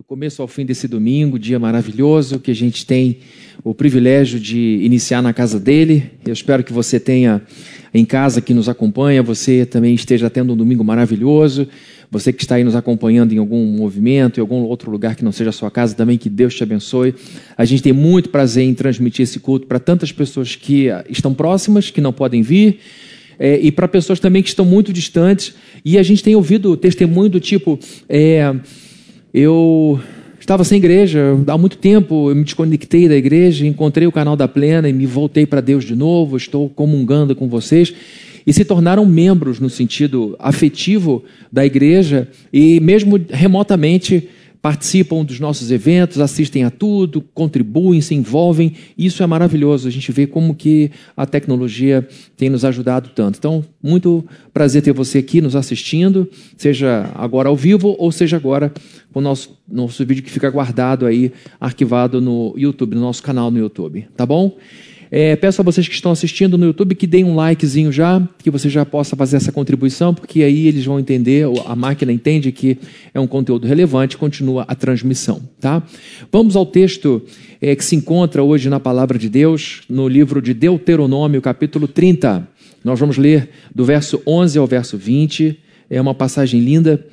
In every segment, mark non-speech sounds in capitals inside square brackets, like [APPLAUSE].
do começo ao fim desse domingo, dia maravilhoso que a gente tem o privilégio de iniciar na casa dele. Eu espero que você tenha em casa que nos acompanha, você também esteja tendo um domingo maravilhoso. Você que está aí nos acompanhando em algum movimento, em algum outro lugar que não seja a sua casa, também que Deus te abençoe. A gente tem muito prazer em transmitir esse culto para tantas pessoas que estão próximas, que não podem vir, é, e para pessoas também que estão muito distantes. E a gente tem ouvido testemunho do tipo. É, eu estava sem igreja há muito tempo, eu me desconectei da igreja, encontrei o canal da Plena e me voltei para Deus de novo, estou comungando com vocês. E se tornaram membros no sentido afetivo da igreja e, mesmo remotamente, participam dos nossos eventos, assistem a tudo, contribuem, se envolvem. Isso é maravilhoso. A gente vê como que a tecnologia tem nos ajudado tanto. Então, muito prazer ter você aqui nos assistindo, seja agora ao vivo ou seja agora com o nosso, nosso vídeo que fica guardado aí, arquivado no YouTube, no nosso canal no YouTube. Tá bom? É, peço a vocês que estão assistindo no YouTube que deem um likezinho já, que você já possa fazer essa contribuição, porque aí eles vão entender, a máquina entende que é um conteúdo relevante, continua a transmissão, tá? Vamos ao texto é, que se encontra hoje na palavra de Deus, no livro de Deuteronômio, capítulo 30. Nós vamos ler do verso 11 ao verso 20. É uma passagem linda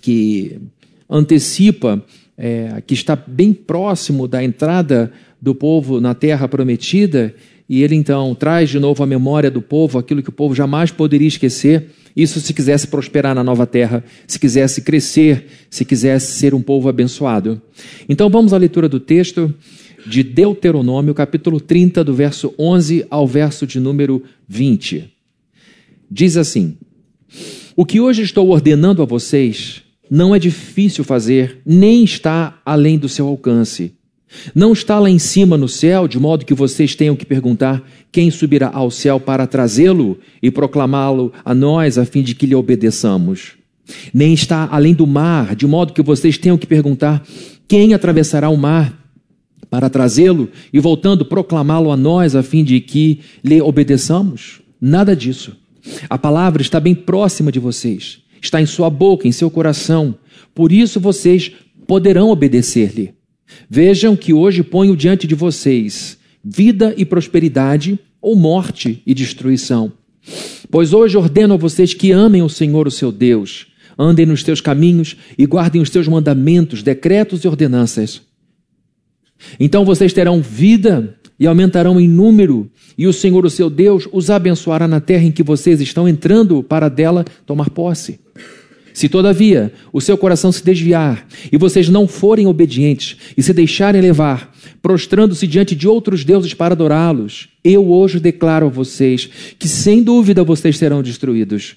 que antecipa, é, que está bem próximo da entrada do povo na terra prometida, e ele então traz de novo à memória do povo aquilo que o povo jamais poderia esquecer. Isso se quisesse prosperar na nova terra, se quisesse crescer, se quisesse ser um povo abençoado. Então vamos à leitura do texto de Deuteronômio, capítulo 30, do verso 11 ao verso de número 20. Diz assim: O que hoje estou ordenando a vocês não é difícil fazer, nem está além do seu alcance. Não está lá em cima no céu, de modo que vocês tenham que perguntar quem subirá ao céu para trazê-lo e proclamá-lo a nós, a fim de que lhe obedeçamos. Nem está além do mar, de modo que vocês tenham que perguntar quem atravessará o mar para trazê-lo e, voltando, proclamá-lo a nós, a fim de que lhe obedeçamos. Nada disso. A palavra está bem próxima de vocês, está em sua boca, em seu coração. Por isso vocês poderão obedecer-lhe. Vejam que hoje ponho diante de vocês vida e prosperidade, ou morte e destruição. Pois hoje ordeno a vocês que amem o Senhor, o seu Deus, andem nos teus caminhos e guardem os teus mandamentos, decretos e ordenanças. Então vocês terão vida e aumentarão em número, e o Senhor, o seu Deus, os abençoará na terra em que vocês estão entrando para dela tomar posse. Se, todavia, o seu coração se desviar e vocês não forem obedientes e se deixarem levar, prostrando-se diante de outros deuses para adorá-los, eu hoje declaro a vocês que, sem dúvida, vocês serão destruídos.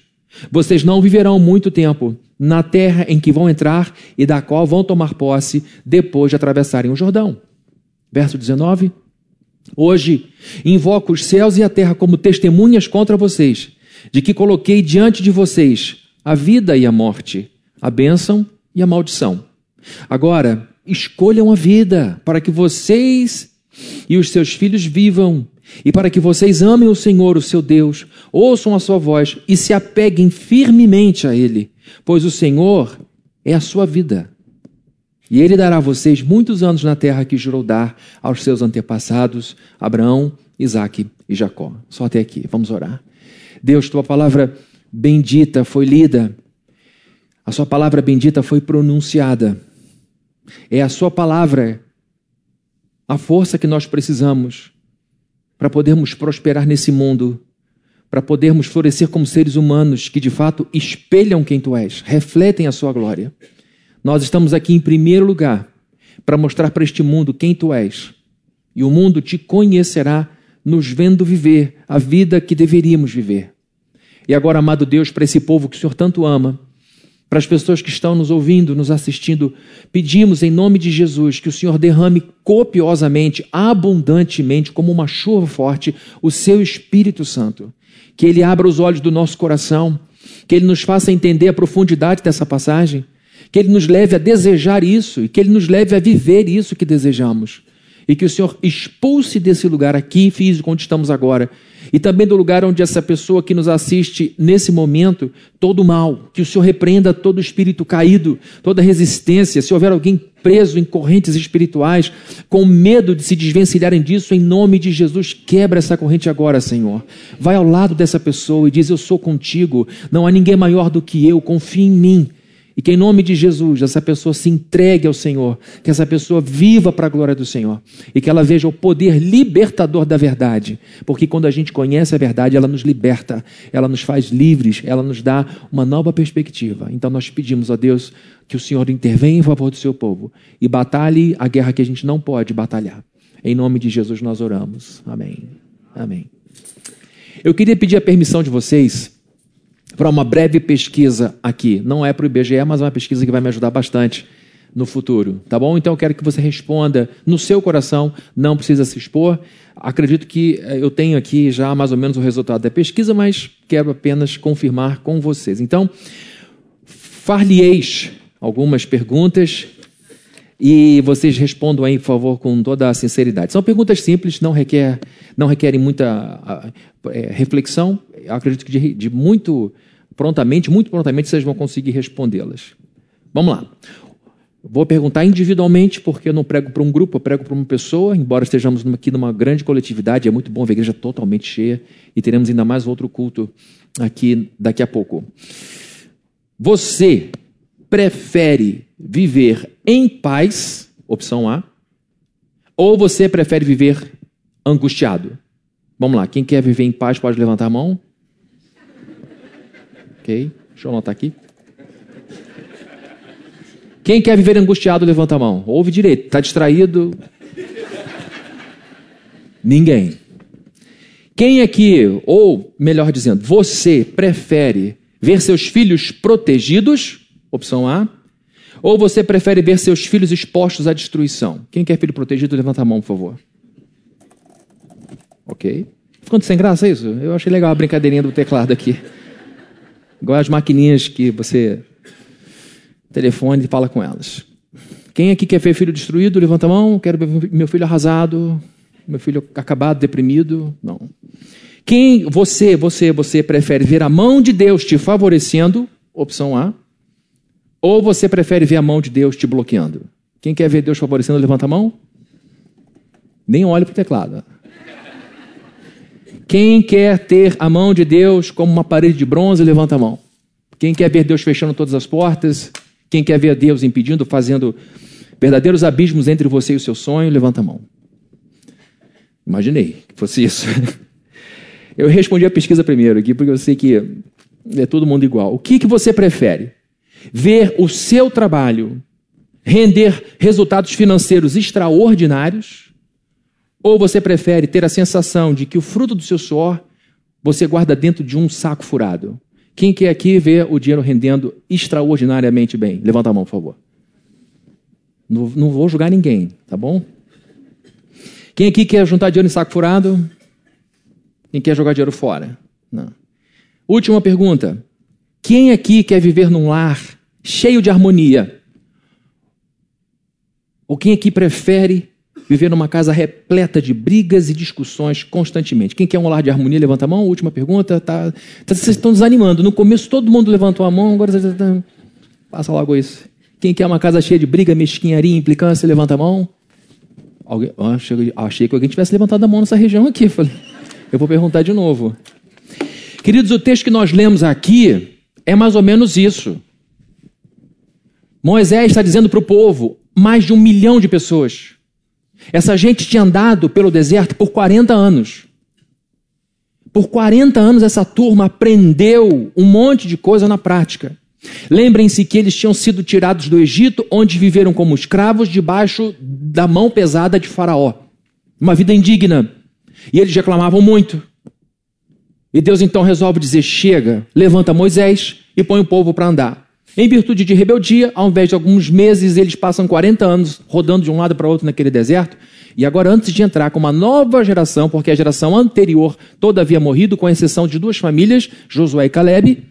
Vocês não viverão muito tempo na terra em que vão entrar e da qual vão tomar posse depois de atravessarem o Jordão. Verso 19. Hoje invoco os céus e a terra como testemunhas contra vocês, de que coloquei diante de vocês a vida e a morte, a bênção e a maldição. Agora, escolham a vida para que vocês e os seus filhos vivam e para que vocês amem o Senhor, o seu Deus, ouçam a sua voz e se apeguem firmemente a Ele, pois o Senhor é a sua vida. E Ele dará a vocês muitos anos na terra que jurou dar aos seus antepassados, Abraão, Isaque e Jacó. Só até aqui, vamos orar. Deus, tua palavra bendita foi lida, a sua palavra bendita foi pronunciada. É a sua palavra a força que nós precisamos para podermos prosperar nesse mundo, para podermos florescer como seres humanos que de fato espelham quem tu és, refletem a sua glória. Nós estamos aqui em primeiro lugar para mostrar para este mundo quem tu és. E o mundo te conhecerá nos vendo viver a vida que deveríamos viver. E agora, amado Deus, para esse povo que o Senhor tanto ama, para as pessoas que estão nos ouvindo, nos assistindo, pedimos em nome de Jesus que o Senhor derrame copiosamente, abundantemente, como uma chuva forte, o seu Espírito Santo. Que ele abra os olhos do nosso coração, que ele nos faça entender a profundidade dessa passagem, que ele nos leve a desejar isso e que ele nos leve a viver isso que desejamos. E que o Senhor expulse desse lugar aqui físico onde estamos agora e também do lugar onde essa pessoa que nos assiste nesse momento, todo mal, que o Senhor repreenda todo espírito caído, toda resistência. Se houver alguém preso em correntes espirituais, com medo de se desvencilharem disso, em nome de Jesus, quebra essa corrente agora, Senhor. Vai ao lado dessa pessoa e diz: Eu sou contigo, não há ninguém maior do que eu, confie em mim. E que em nome de Jesus essa pessoa se entregue ao Senhor, que essa pessoa viva para a glória do Senhor e que ela veja o poder libertador da verdade, porque quando a gente conhece a verdade, ela nos liberta, ela nos faz livres, ela nos dá uma nova perspectiva. Então nós pedimos a Deus que o Senhor intervenha em favor do seu povo e batalhe a guerra que a gente não pode batalhar. Em nome de Jesus nós oramos. Amém. Amém. Eu queria pedir a permissão de vocês para uma breve pesquisa aqui. Não é para o IBGE, mas é uma pesquisa que vai me ajudar bastante no futuro, tá bom? Então eu quero que você responda no seu coração, não precisa se expor. Acredito que eh, eu tenho aqui já mais ou menos o resultado da pesquisa, mas quero apenas confirmar com vocês. Então, far-lhe-eis algumas perguntas e vocês respondam aí, por favor, com toda a sinceridade. São perguntas simples, não, requer, não requerem muita é, reflexão. Eu acredito que de, de muito prontamente, muito prontamente, vocês vão conseguir respondê-las. Vamos lá. Vou perguntar individualmente, porque eu não prego para um grupo, eu prego para uma pessoa, embora estejamos aqui numa grande coletividade, é muito bom ver a igreja totalmente cheia e teremos ainda mais outro culto aqui daqui a pouco. Você prefere viver em paz, opção A, ou você prefere viver angustiado? Vamos lá, quem quer viver em paz pode levantar a mão. Ok, deixa eu anotar aqui. Quem quer viver angustiado, levanta a mão. Ouve direito, está distraído? Ninguém. Quem aqui, ou melhor dizendo, você prefere ver seus filhos protegidos? Opção A. Ou você prefere ver seus filhos expostos à destruição? Quem quer filho protegido, levanta a mão, por favor. Ok. Ficando sem graça isso? Eu achei legal a brincadeirinha do teclado aqui. Igual as maquininhas que você telefone e fala com elas. Quem aqui quer ver filho destruído? Levanta a mão. Quero ver meu filho arrasado, meu filho acabado, deprimido. Não. Quem você, você, você prefere ver a mão de Deus te favorecendo? Opção A. Ou você prefere ver a mão de Deus te bloqueando? Quem quer ver Deus favorecendo, levanta a mão. Nem olhe para o teclado. Quem quer ter a mão de Deus como uma parede de bronze, levanta a mão. Quem quer ver Deus fechando todas as portas? Quem quer ver Deus impedindo, fazendo verdadeiros abismos entre você e o seu sonho, levanta a mão. Imaginei que fosse isso. [LAUGHS] Eu respondi a pesquisa primeiro aqui, porque eu sei que é todo mundo igual. O que, que você prefere? Ver o seu trabalho render resultados financeiros extraordinários ou você prefere ter a sensação de que o fruto do seu suor você guarda dentro de um saco furado? Quem quer aqui ver o dinheiro rendendo extraordinariamente bem? Levanta a mão, por favor. Não, não vou julgar ninguém, tá bom? Quem aqui quer juntar dinheiro em saco furado? Quem quer jogar dinheiro fora? Não. Última pergunta. Quem aqui quer viver num lar cheio de harmonia? Ou quem aqui prefere viver numa casa repleta de brigas e discussões constantemente. Quem quer um lar de harmonia, levanta a mão. Última pergunta. Tá, tá, vocês estão desanimando. No começo todo mundo levantou a mão, agora passa logo isso. Quem quer uma casa cheia de briga, mesquinharia, implicância, levanta a mão. Alguém, achei, achei que alguém tivesse levantado a mão nessa região aqui. [LAUGHS] Falei, eu vou perguntar de novo. Queridos, o texto que nós lemos aqui é mais ou menos isso. Moisés está dizendo para o povo, mais de um milhão de pessoas, essa gente tinha andado pelo deserto por 40 anos. Por 40 anos, essa turma aprendeu um monte de coisa na prática. Lembrem-se que eles tinham sido tirados do Egito, onde viveram como escravos debaixo da mão pesada de Faraó. Uma vida indigna. E eles reclamavam muito. E Deus então resolve dizer: chega, levanta Moisés e põe o povo para andar. Em virtude de rebeldia, ao invés de alguns meses, eles passam 40 anos rodando de um lado para outro naquele deserto. E agora, antes de entrar com uma nova geração, porque a geração anterior toda havia morrido, com exceção de duas famílias, Josué e Caleb,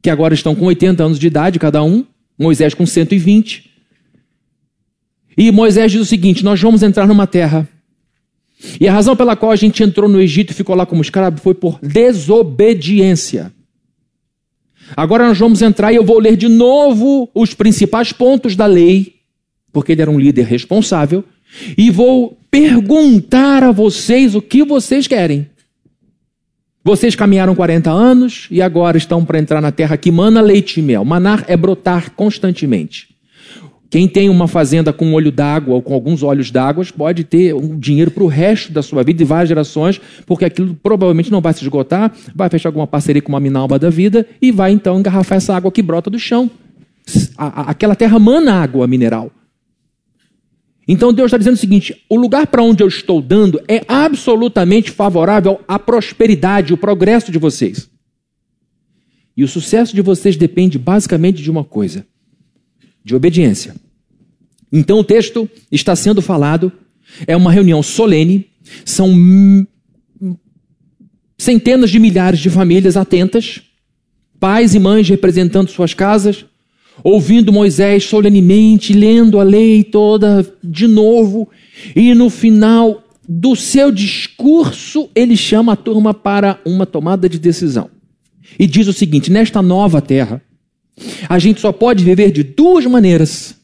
que agora estão com 80 anos de idade cada um, Moisés com 120. E Moisés diz o seguinte: Nós vamos entrar numa terra E a razão pela qual a gente entrou no Egito e ficou lá como escravo foi por desobediência. Agora nós vamos entrar e eu vou ler de novo os principais pontos da lei, porque ele era um líder responsável, e vou perguntar a vocês o que vocês querem. Vocês caminharam 40 anos e agora estão para entrar na terra que mana leite e mel. Manar é brotar constantemente. Quem tem uma fazenda com um olho d'água ou com alguns olhos d'água pode ter um dinheiro para o resto da sua vida e várias gerações, porque aquilo provavelmente não vai se esgotar, vai fechar alguma parceria com uma minalba da vida e vai então engarrafar essa água que brota do chão. Aquela terra mana água mineral. Então Deus está dizendo o seguinte: o lugar para onde eu estou dando é absolutamente favorável à prosperidade, o progresso de vocês. E o sucesso de vocês depende basicamente de uma coisa: de obediência. Então o texto está sendo falado, é uma reunião solene, são centenas de milhares de famílias atentas, pais e mães representando suas casas, ouvindo Moisés solenemente, lendo a lei toda de novo, e no final do seu discurso, ele chama a turma para uma tomada de decisão. E diz o seguinte: nesta nova terra, a gente só pode viver de duas maneiras.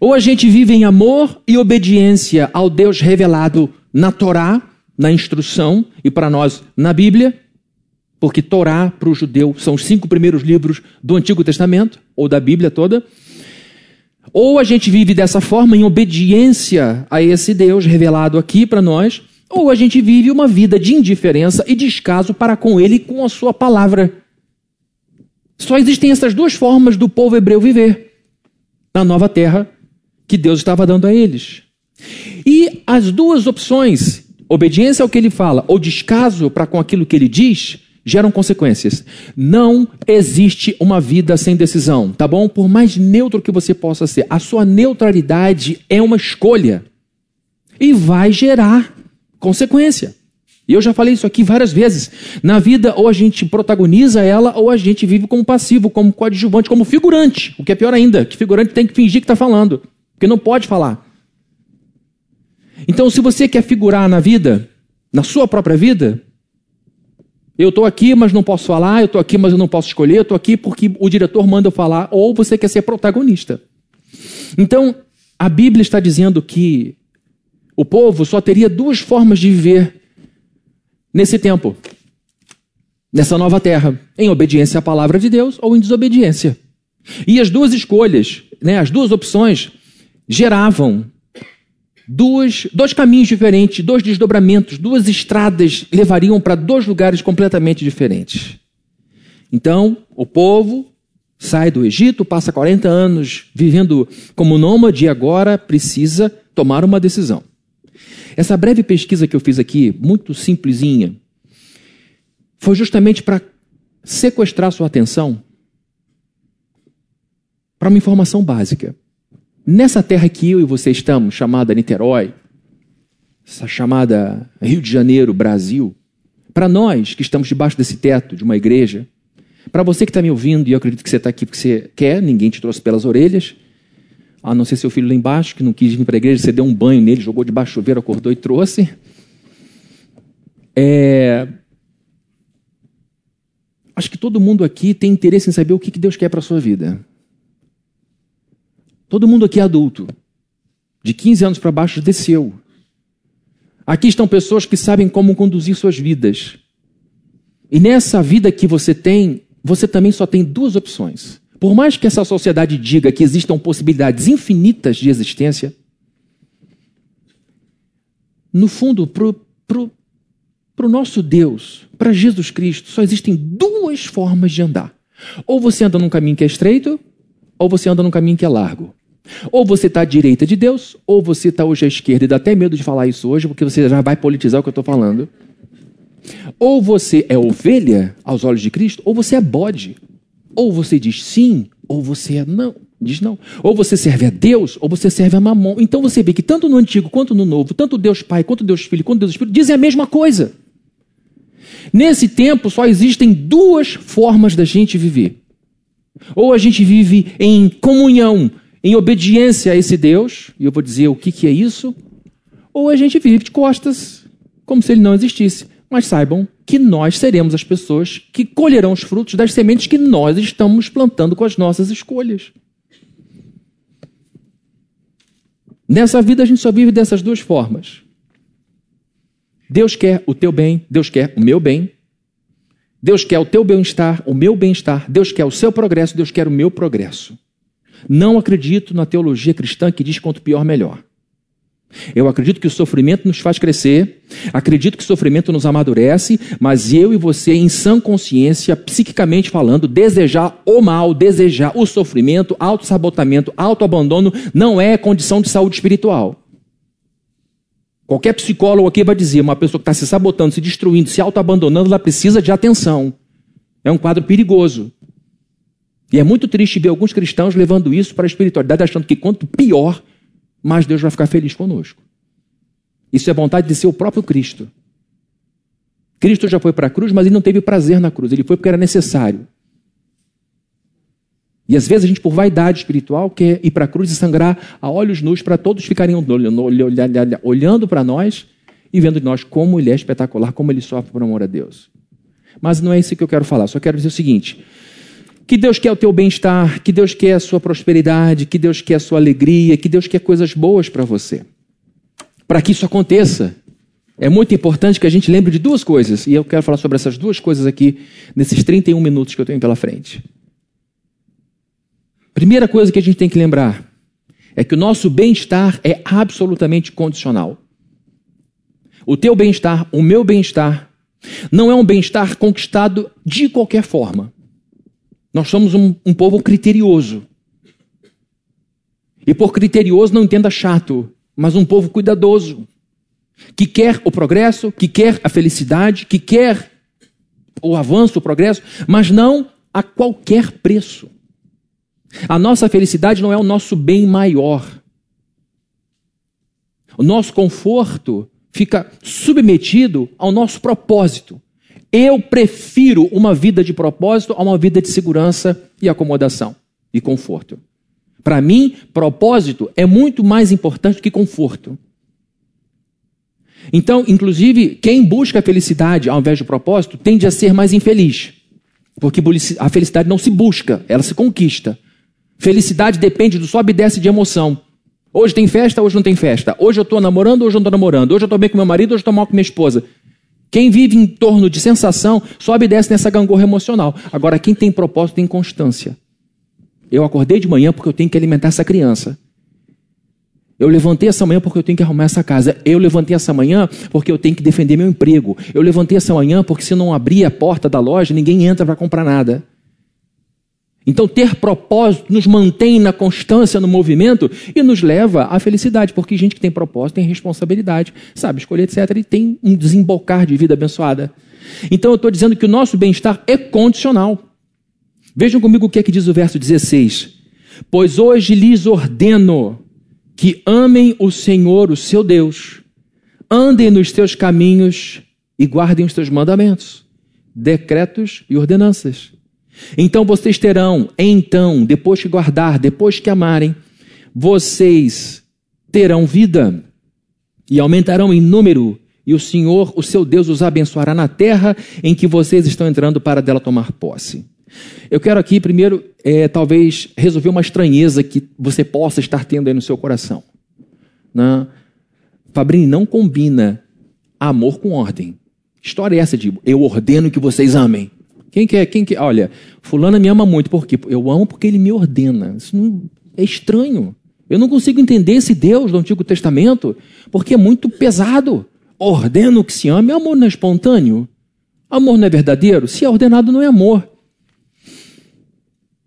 Ou a gente vive em amor e obediência ao Deus revelado na Torá, na instrução, e para nós na Bíblia, porque Torá para o judeu são os cinco primeiros livros do Antigo Testamento, ou da Bíblia toda. Ou a gente vive dessa forma em obediência a esse Deus revelado aqui para nós, ou a gente vive uma vida de indiferença e descaso para com ele e com a sua palavra. Só existem essas duas formas do povo hebreu viver na nova terra que Deus estava dando a eles. E as duas opções, obediência ao que ele fala ou descaso para com aquilo que ele diz, geram consequências. Não existe uma vida sem decisão, tá bom? Por mais neutro que você possa ser, a sua neutralidade é uma escolha e vai gerar consequência. E eu já falei isso aqui várias vezes. Na vida, ou a gente protagoniza ela, ou a gente vive como passivo, como coadjuvante, como figurante. O que é pior ainda, que figurante tem que fingir que está falando, porque não pode falar. Então, se você quer figurar na vida, na sua própria vida, eu estou aqui, mas não posso falar, eu estou aqui, mas eu não posso escolher, eu estou aqui porque o diretor manda eu falar, ou você quer ser protagonista. Então, a Bíblia está dizendo que o povo só teria duas formas de viver nesse tempo, nessa nova terra, em obediência à palavra de Deus ou em desobediência. E as duas escolhas, né, as duas opções, geravam duas, dois caminhos diferentes, dois desdobramentos, duas estradas levariam para dois lugares completamente diferentes. Então, o povo sai do Egito, passa 40 anos vivendo como nômade e agora precisa tomar uma decisão. Essa breve pesquisa que eu fiz aqui, muito simplesinha, foi justamente para sequestrar sua atenção para uma informação básica. Nessa terra que eu e você estamos, chamada Niterói, essa chamada Rio de Janeiro, Brasil, para nós que estamos debaixo desse teto de uma igreja, para você que está me ouvindo, e eu acredito que você está aqui porque você quer, ninguém te trouxe pelas orelhas, a não ser seu filho lá embaixo, que não quis vir para a igreja, você deu um banho nele, jogou debaixo do chuveiro, acordou e trouxe. É... Acho que todo mundo aqui tem interesse em saber o que Deus quer para a sua vida. Todo mundo aqui é adulto. De 15 anos para baixo desceu. Aqui estão pessoas que sabem como conduzir suas vidas. E nessa vida que você tem, você também só tem duas opções. Por mais que essa sociedade diga que existam possibilidades infinitas de existência, no fundo, para o nosso Deus, para Jesus Cristo, só existem duas formas de andar. Ou você anda num caminho que é estreito, ou você anda num caminho que é largo. Ou você está à direita de Deus, ou você está hoje à esquerda. E dá até medo de falar isso hoje, porque você já vai politizar o que eu estou falando. Ou você é ovelha aos olhos de Cristo, ou você é bode. Ou você diz sim, ou você é não. Diz não. Ou você serve a Deus, ou você serve a Mamon. Então você vê que tanto no Antigo quanto no Novo, tanto Deus Pai, quanto Deus Filho, quanto Deus Espírito, dizem a mesma coisa. Nesse tempo só existem duas formas da gente viver. Ou a gente vive em comunhão, em obediência a esse Deus, e eu vou dizer o que, que é isso, ou a gente vive de costas, como se ele não existisse. Mas saibam que nós seremos as pessoas que colherão os frutos das sementes que nós estamos plantando com as nossas escolhas. Nessa vida a gente só vive dessas duas formas. Deus quer o teu bem, Deus quer o meu bem. Deus quer o teu bem-estar, o meu bem-estar. Deus quer o seu progresso, Deus quer o meu progresso. Não acredito na teologia cristã que diz quanto pior, melhor. Eu acredito que o sofrimento nos faz crescer, acredito que o sofrimento nos amadurece, mas eu e você, em sã consciência, psiquicamente falando, desejar o mal, desejar o sofrimento, auto-sabotamento, auto-abandono, não é condição de saúde espiritual. Qualquer psicólogo aqui vai dizer, uma pessoa que está se sabotando, se destruindo, se auto-abandonando, ela precisa de atenção. É um quadro perigoso. E é muito triste ver alguns cristãos levando isso para a espiritualidade, achando que quanto pior, mais Deus vai ficar feliz conosco. Isso é vontade de ser o próprio Cristo. Cristo já foi para a cruz, mas ele não teve prazer na cruz, ele foi porque era necessário. E às vezes a gente, por vaidade espiritual, quer ir para a cruz e sangrar a olhos nus para todos ficarem olhando para nós e vendo de nós como ele é espetacular, como ele sofre por amor a Deus. Mas não é isso que eu quero falar, só quero dizer o seguinte: que Deus quer o teu bem-estar, que Deus quer a sua prosperidade, que Deus quer a sua alegria, que Deus quer coisas boas para você. Para que isso aconteça, é muito importante que a gente lembre de duas coisas, e eu quero falar sobre essas duas coisas aqui nesses 31 minutos que eu tenho pela frente. Primeira coisa que a gente tem que lembrar é que o nosso bem-estar é absolutamente condicional. O teu bem-estar, o meu bem-estar, não é um bem-estar conquistado de qualquer forma. Nós somos um, um povo criterioso. E por criterioso não entenda chato, mas um povo cuidadoso. Que quer o progresso, que quer a felicidade, que quer o avanço, o progresso, mas não a qualquer preço. A nossa felicidade não é o nosso bem maior. O nosso conforto fica submetido ao nosso propósito. Eu prefiro uma vida de propósito a uma vida de segurança e acomodação e conforto. Para mim, propósito é muito mais importante que conforto. Então, inclusive, quem busca a felicidade ao invés do propósito tende a ser mais infeliz. Porque a felicidade não se busca, ela se conquista. Felicidade depende do sobe e desce de emoção. Hoje tem festa, hoje não tem festa. Hoje eu estou namorando, hoje eu não estou namorando. Hoje eu estou bem com meu marido, hoje eu estou mal com minha esposa. Quem vive em torno de sensação sobe e desce nessa gangorra emocional. Agora, quem tem propósito tem constância. Eu acordei de manhã porque eu tenho que alimentar essa criança. Eu levantei essa manhã porque eu tenho que arrumar essa casa. Eu levantei essa manhã porque eu tenho que defender meu emprego. Eu levantei essa manhã porque se não abrir a porta da loja, ninguém entra para comprar nada. Então, ter propósito nos mantém na constância no movimento e nos leva à felicidade, porque gente que tem propósito tem responsabilidade, sabe, escolher, etc., e tem um desembocar de vida abençoada. Então, eu estou dizendo que o nosso bem-estar é condicional. Vejam comigo o que é que diz o verso 16: Pois hoje lhes ordeno que amem o Senhor, o seu Deus, andem nos teus caminhos e guardem os teus mandamentos, decretos e ordenanças então vocês terão, então, depois que guardar, depois que amarem, vocês terão vida e aumentarão em número, e o Senhor, o seu Deus, os abençoará na terra em que vocês estão entrando para dela tomar posse. Eu quero aqui, primeiro, é, talvez resolver uma estranheza que você possa estar tendo aí no seu coração. Né? Fabrini, não combina amor com ordem. História é essa de eu ordeno que vocês amem. Quem quer? Quem quer? Olha, fulano me ama muito. Por quê? Eu amo porque ele me ordena. Isso não, é estranho. Eu não consigo entender esse Deus do Antigo Testamento porque é muito pesado. Ordeno que se ame. Amor não é espontâneo? Amor não é verdadeiro? Se é ordenado, não é amor.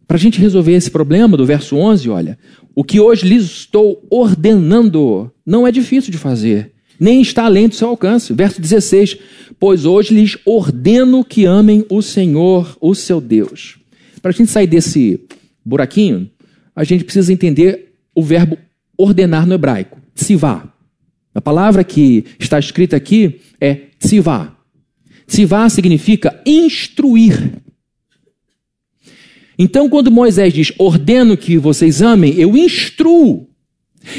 Para a gente resolver esse problema do verso 11, olha, o que hoje lhes estou ordenando não é difícil de fazer, nem está além do seu alcance. Verso 16: Pois hoje lhes ordeno que amem o Senhor, o seu Deus. Para a gente sair desse buraquinho, a gente precisa entender o verbo ordenar no hebraico, tsivá. A palavra que está escrita aqui é tsivá. Tsivá significa instruir. Então, quando Moisés diz ordeno que vocês amem, eu instruo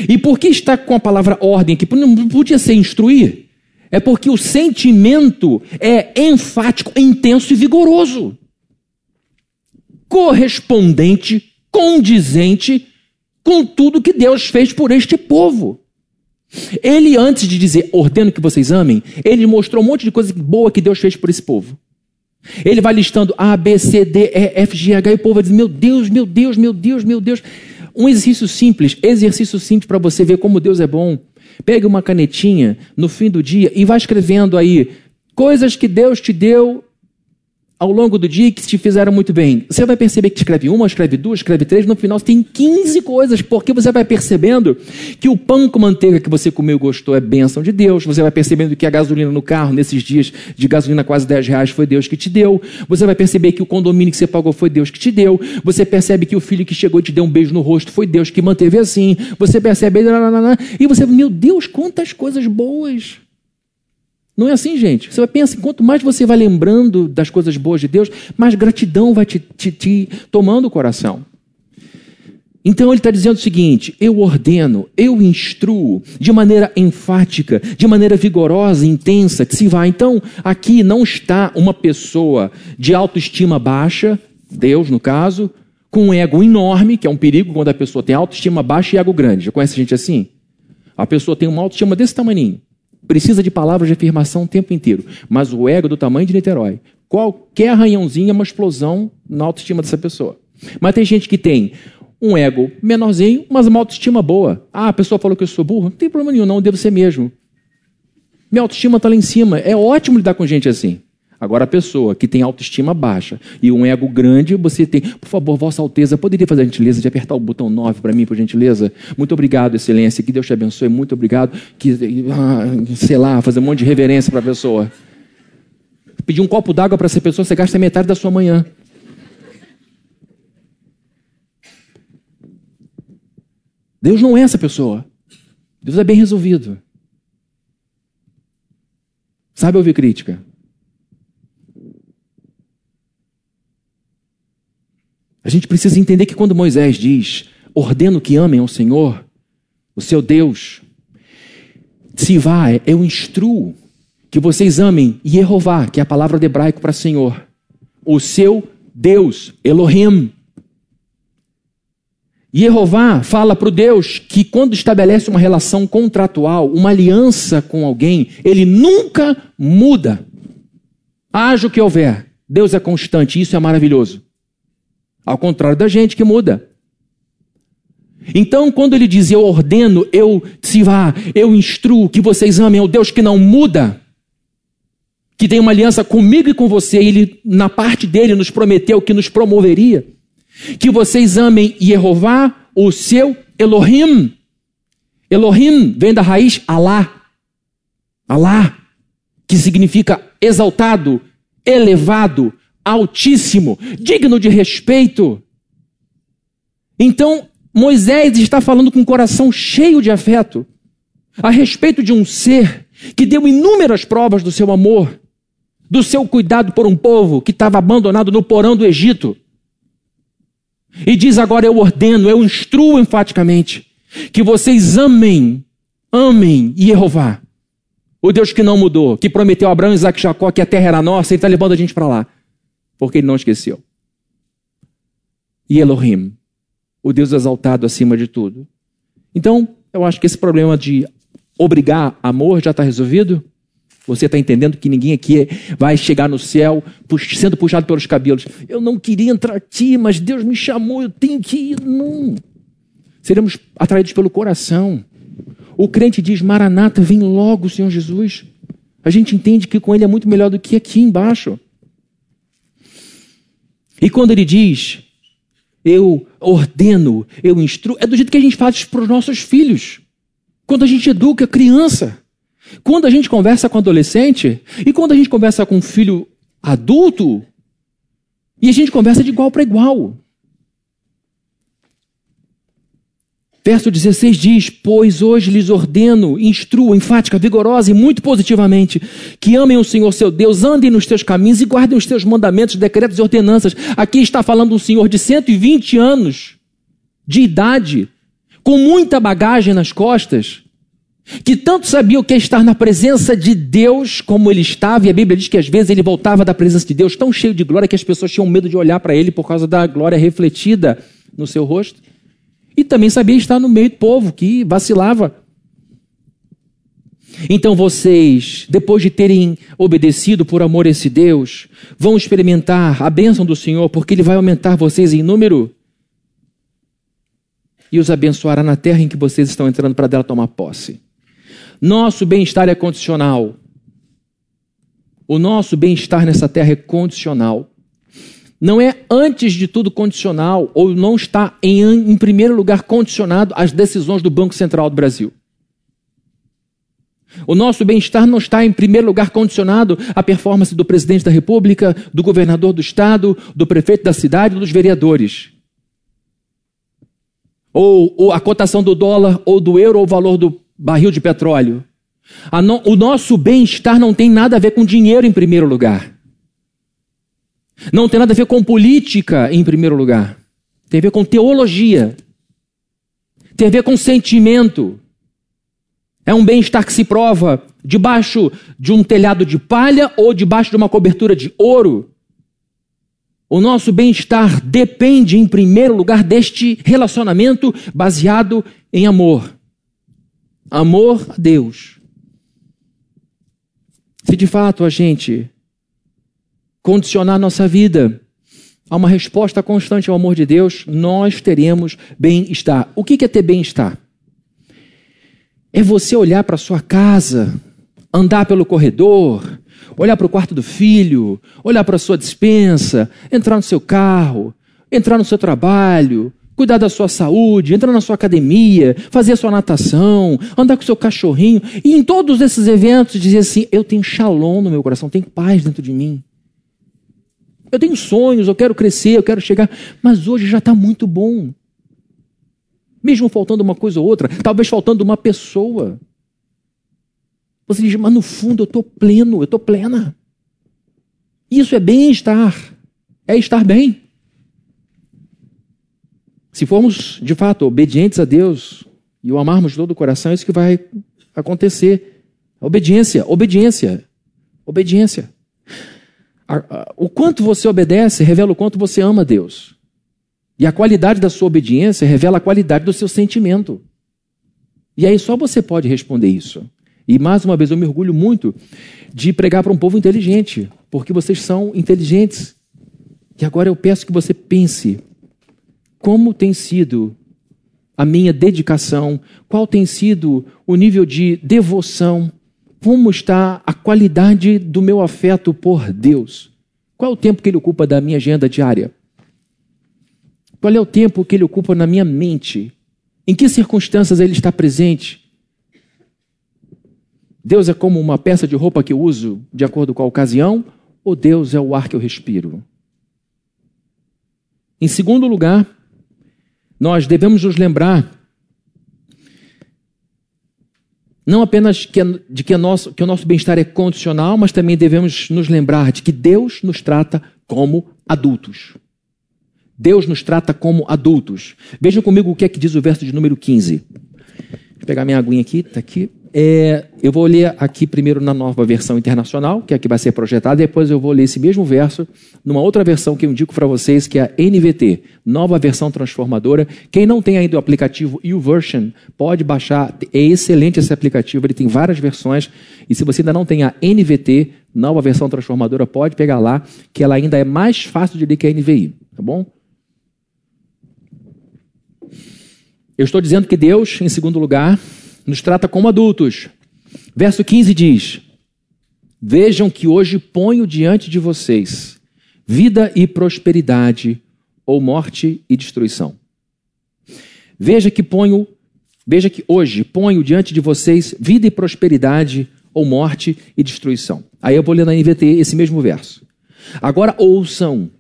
E por que está com a palavra ordem aqui? Não podia ser instruir? É porque o sentimento é enfático, intenso e vigoroso. Correspondente, condizente com tudo que Deus fez por este povo. Ele, antes de dizer ordeno que vocês amem, ele mostrou um monte de coisa boa que Deus fez por esse povo. Ele vai listando A, B, C, D, E, F, G, H, e o povo vai dizer: Meu Deus, meu Deus, meu Deus, meu Deus. Um exercício simples, exercício simples para você ver como Deus é bom. Pegue uma canetinha no fim do dia e vá escrevendo aí coisas que Deus te deu ao longo do dia que te fizeram muito bem. Você vai perceber que escreve uma, escreve duas, escreve três, no final tem 15 coisas, porque você vai percebendo que o pão com manteiga que você comeu e gostou é bênção de Deus. Você vai percebendo que a gasolina no carro, nesses dias de gasolina quase 10 reais, foi Deus que te deu. Você vai perceber que o condomínio que você pagou foi Deus que te deu. Você percebe que o filho que chegou e te deu um beijo no rosto foi Deus que manteve assim. Você percebe, e você, meu Deus, quantas coisas boas. Não é assim, gente. Você vai quanto mais você vai lembrando das coisas boas de Deus, mais gratidão vai te, te, te tomando o coração. Então ele está dizendo o seguinte: eu ordeno, eu instruo de maneira enfática, de maneira vigorosa, intensa, que se vá. Então aqui não está uma pessoa de autoestima baixa, Deus no caso, com um ego enorme, que é um perigo quando a pessoa tem autoestima baixa e ego grande. Já conhece gente assim? A pessoa tem uma autoestima desse tamanho precisa de palavras de afirmação o tempo inteiro. Mas o ego do tamanho de Niterói. Qualquer arranhãozinho é uma explosão na autoestima dessa pessoa. Mas tem gente que tem um ego menorzinho, mas uma autoestima boa. Ah, a pessoa falou que eu sou burro. Não tem problema nenhum, não, devo ser mesmo. Minha autoestima está lá em cima. É ótimo lidar com gente assim. Agora, a pessoa que tem autoestima baixa e um ego grande, você tem, por favor, Vossa Alteza, poderia fazer a gentileza de apertar o botão 9 para mim, por gentileza? Muito obrigado, Excelência, que Deus te abençoe, muito obrigado. Que, ah, sei lá, fazer um monte de reverência para a pessoa. Pedir um copo d'água para essa pessoa, você gasta metade da sua manhã. Deus não é essa pessoa. Deus é bem resolvido. Sabe ouvir crítica? A gente precisa entender que quando Moisés diz: ordeno que amem ao Senhor, o seu Deus, se vai, eu instruo que vocês amem Yehová, que é a palavra de hebraico para Senhor, o seu Deus, Elohim. Yehová fala para o Deus que quando estabelece uma relação contratual, uma aliança com alguém, ele nunca muda. Haja o que houver, Deus é constante, isso é maravilhoso. Ao contrário da gente que muda. Então, quando ele diz eu ordeno, eu se vá, eu instruo que vocês amem ao Deus que não muda, que tem uma aliança comigo e com você, ele, na parte dele, nos prometeu que nos promoveria, que vocês amem Jeová, o seu Elohim. Elohim vem da raiz Alá. Alá, que significa exaltado, elevado, altíssimo, digno de respeito. Então, Moisés está falando com o coração cheio de afeto a respeito de um ser que deu inúmeras provas do seu amor, do seu cuidado por um povo que estava abandonado no porão do Egito. E diz agora: Eu ordeno, eu instruo enfaticamente que vocês amem, amem Jeová, o Deus que não mudou, que prometeu a Abraão, Isaac e Jacó que a terra era nossa, ele está levando a gente para lá porque ele não esqueceu. E Elohim, o Deus exaltado acima de tudo. Então, eu acho que esse problema de obrigar amor já está resolvido. Você está entendendo que ninguém aqui vai chegar no céu sendo puxado pelos cabelos. Eu não queria entrar aqui, mas Deus me chamou, eu tenho que ir. Não. Seremos atraídos pelo coração. O crente diz: Maranata, vem logo, Senhor Jesus. A gente entende que com Ele é muito melhor do que aqui embaixo. E quando ele diz, eu ordeno, eu instruo, é do jeito que a gente faz para os nossos filhos. Quando a gente educa a criança. Quando a gente conversa com adolescente. E quando a gente conversa com um filho adulto. E a gente conversa de igual para igual. Verso 16 diz: Pois hoje lhes ordeno, instruo, enfática, vigorosa e muito positivamente, que amem o Senhor seu Deus, andem nos teus caminhos e guardem os teus mandamentos, decretos e ordenanças. Aqui está falando um senhor de 120 anos de idade, com muita bagagem nas costas, que tanto sabia o que é estar na presença de Deus como ele estava, e a Bíblia diz que às vezes ele voltava da presença de Deus tão cheio de glória que as pessoas tinham medo de olhar para ele por causa da glória refletida no seu rosto. E também sabia estar no meio do povo que vacilava. Então vocês, depois de terem obedecido por amor a esse Deus, vão experimentar a bênção do Senhor, porque Ele vai aumentar vocês em número e os abençoará na terra em que vocês estão entrando para dela tomar posse. Nosso bem-estar é condicional. O nosso bem-estar nessa terra é condicional. Não é antes de tudo condicional, ou não está em, em primeiro lugar condicionado às decisões do Banco Central do Brasil. O nosso bem-estar não está, em primeiro lugar, condicionado à performance do presidente da República, do governador do Estado, do prefeito da cidade, dos vereadores. Ou, ou a cotação do dólar, ou do euro, ou o valor do barril de petróleo. No, o nosso bem-estar não tem nada a ver com dinheiro em primeiro lugar. Não tem nada a ver com política em primeiro lugar. Tem a ver com teologia. Tem a ver com sentimento. É um bem-estar que se prova debaixo de um telhado de palha ou debaixo de uma cobertura de ouro. O nosso bem-estar depende, em primeiro lugar, deste relacionamento baseado em amor. Amor a Deus. Se de fato a gente condicionar nossa vida a uma resposta constante ao amor de Deus, nós teremos bem-estar. O que é ter bem-estar? É você olhar para sua casa, andar pelo corredor, olhar para o quarto do filho, olhar para a sua dispensa, entrar no seu carro, entrar no seu trabalho, cuidar da sua saúde, entrar na sua academia, fazer a sua natação, andar com o seu cachorrinho. E em todos esses eventos dizer assim: eu tenho shalom no meu coração, tenho paz dentro de mim. Eu tenho sonhos, eu quero crescer, eu quero chegar, mas hoje já está muito bom. Mesmo faltando uma coisa ou outra, talvez faltando uma pessoa. Você diz, mas no fundo eu estou pleno, eu estou plena. Isso é bem-estar, é estar bem. Se formos, de fato, obedientes a Deus e o amarmos de todo o coração, é isso que vai acontecer. Obediência, obediência, obediência. O quanto você obedece revela o quanto você ama Deus. E a qualidade da sua obediência revela a qualidade do seu sentimento. E aí só você pode responder isso. E mais uma vez eu me orgulho muito de pregar para um povo inteligente, porque vocês são inteligentes. E agora eu peço que você pense como tem sido a minha dedicação, qual tem sido o nível de devoção, como está a qualidade do meu afeto por Deus. Qual é o tempo que ele ocupa da minha agenda diária? Qual é o tempo que ele ocupa na minha mente? Em que circunstâncias ele está presente? Deus é como uma peça de roupa que eu uso de acordo com a ocasião? Ou Deus é o ar que eu respiro? Em segundo lugar, nós devemos nos lembrar não apenas que, de que, nosso, que o nosso bem-estar é condicional, mas também devemos nos lembrar de que Deus nos trata como adultos. Deus nos trata como adultos. Vejam comigo o que é que diz o verso de número 15. Vou pegar minha aguinha aqui, está aqui. É, eu vou ler aqui primeiro na nova versão internacional, que é a que vai ser projetada, depois eu vou ler esse mesmo verso numa outra versão que eu indico para vocês, que é a NVT, nova versão transformadora. Quem não tem ainda o aplicativo YouVersion, pode baixar, é excelente esse aplicativo, ele tem várias versões, e se você ainda não tem a NVT, nova versão transformadora, pode pegar lá, que ela ainda é mais fácil de ler que a NVI, tá bom? Eu estou dizendo que Deus, em segundo lugar, nos trata como adultos. Verso 15 diz: Vejam que hoje ponho diante de vocês vida e prosperidade, ou morte e destruição. Veja que ponho, veja que hoje ponho diante de vocês vida e prosperidade, ou morte e destruição. Aí eu vou ler na NVT esse mesmo verso. Agora ouçam.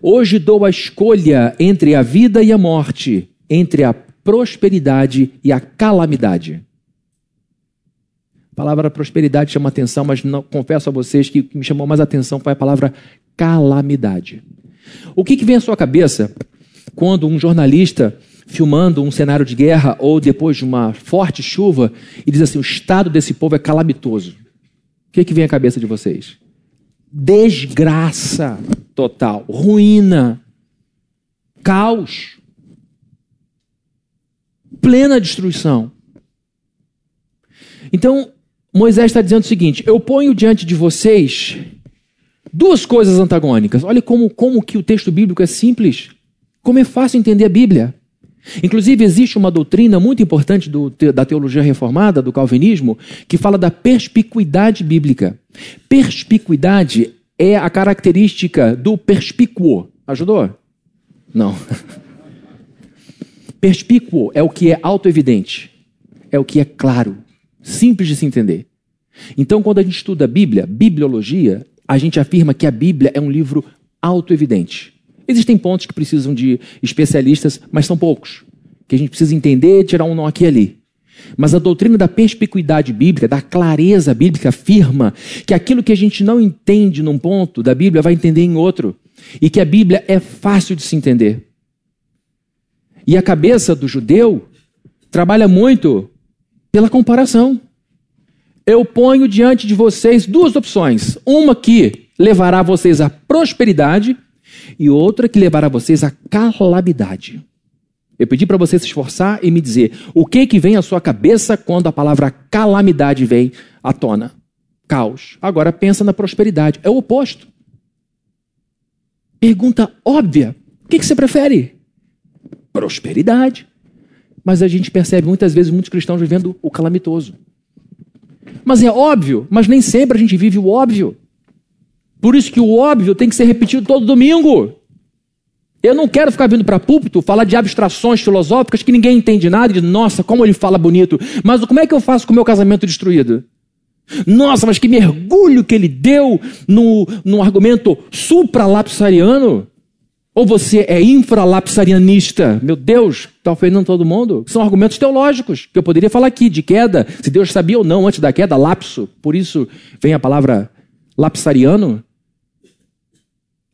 Hoje dou a escolha entre a vida e a morte, entre a prosperidade e a calamidade. A palavra prosperidade chama atenção, mas não, confesso a vocês que o que me chamou mais atenção foi a palavra calamidade. O que, que vem à sua cabeça quando um jornalista filmando um cenário de guerra ou depois de uma forte chuva e diz assim: o estado desse povo é calamitoso. O que, que vem à cabeça de vocês? Desgraça total, ruína, caos, plena destruição. Então, Moisés está dizendo o seguinte: eu ponho diante de vocês duas coisas antagônicas. Olha como, como que o texto bíblico é simples, como é fácil entender a Bíblia. Inclusive, existe uma doutrina muito importante do, da teologia reformada, do calvinismo, que fala da perspicuidade bíblica. Perspicuidade é a característica do perspícuo. Ajudou? Não. [LAUGHS] Perspícuo é o que é autoevidente, é o que é claro, simples de se entender. Então, quando a gente estuda a Bíblia, bibliologia, a gente afirma que a Bíblia é um livro autoevidente. Existem pontos que precisam de especialistas, mas são poucos. Que a gente precisa entender, tirar um nó aqui e ali. Mas a doutrina da perspicuidade bíblica, da clareza bíblica, afirma que aquilo que a gente não entende num ponto da Bíblia vai entender em outro. E que a Bíblia é fácil de se entender. E a cabeça do judeu trabalha muito pela comparação. Eu ponho diante de vocês duas opções: uma que levará vocês à prosperidade e outra que levará vocês à calamidade. Eu pedi para você se esforçar e me dizer o que que vem à sua cabeça quando a palavra calamidade vem à tona. Caos. Agora pensa na prosperidade. É o oposto. Pergunta óbvia. O que, que você prefere? Prosperidade. Mas a gente percebe muitas vezes muitos cristãos vivendo o calamitoso. Mas é óbvio, mas nem sempre a gente vive o óbvio. Por isso que o óbvio tem que ser repetido todo domingo. Eu não quero ficar vindo para púlpito falar de abstrações filosóficas que ninguém entende nada e diz, nossa, como ele fala bonito. Mas como é que eu faço com o meu casamento destruído? Nossa, mas que mergulho que ele deu no, no argumento supralapsariano. Ou você é infralapsarianista? Meu Deus, está ofendendo todo mundo? São argumentos teológicos que eu poderia falar aqui, de queda, se Deus sabia ou não antes da queda, lapso. Por isso vem a palavra lapsariano.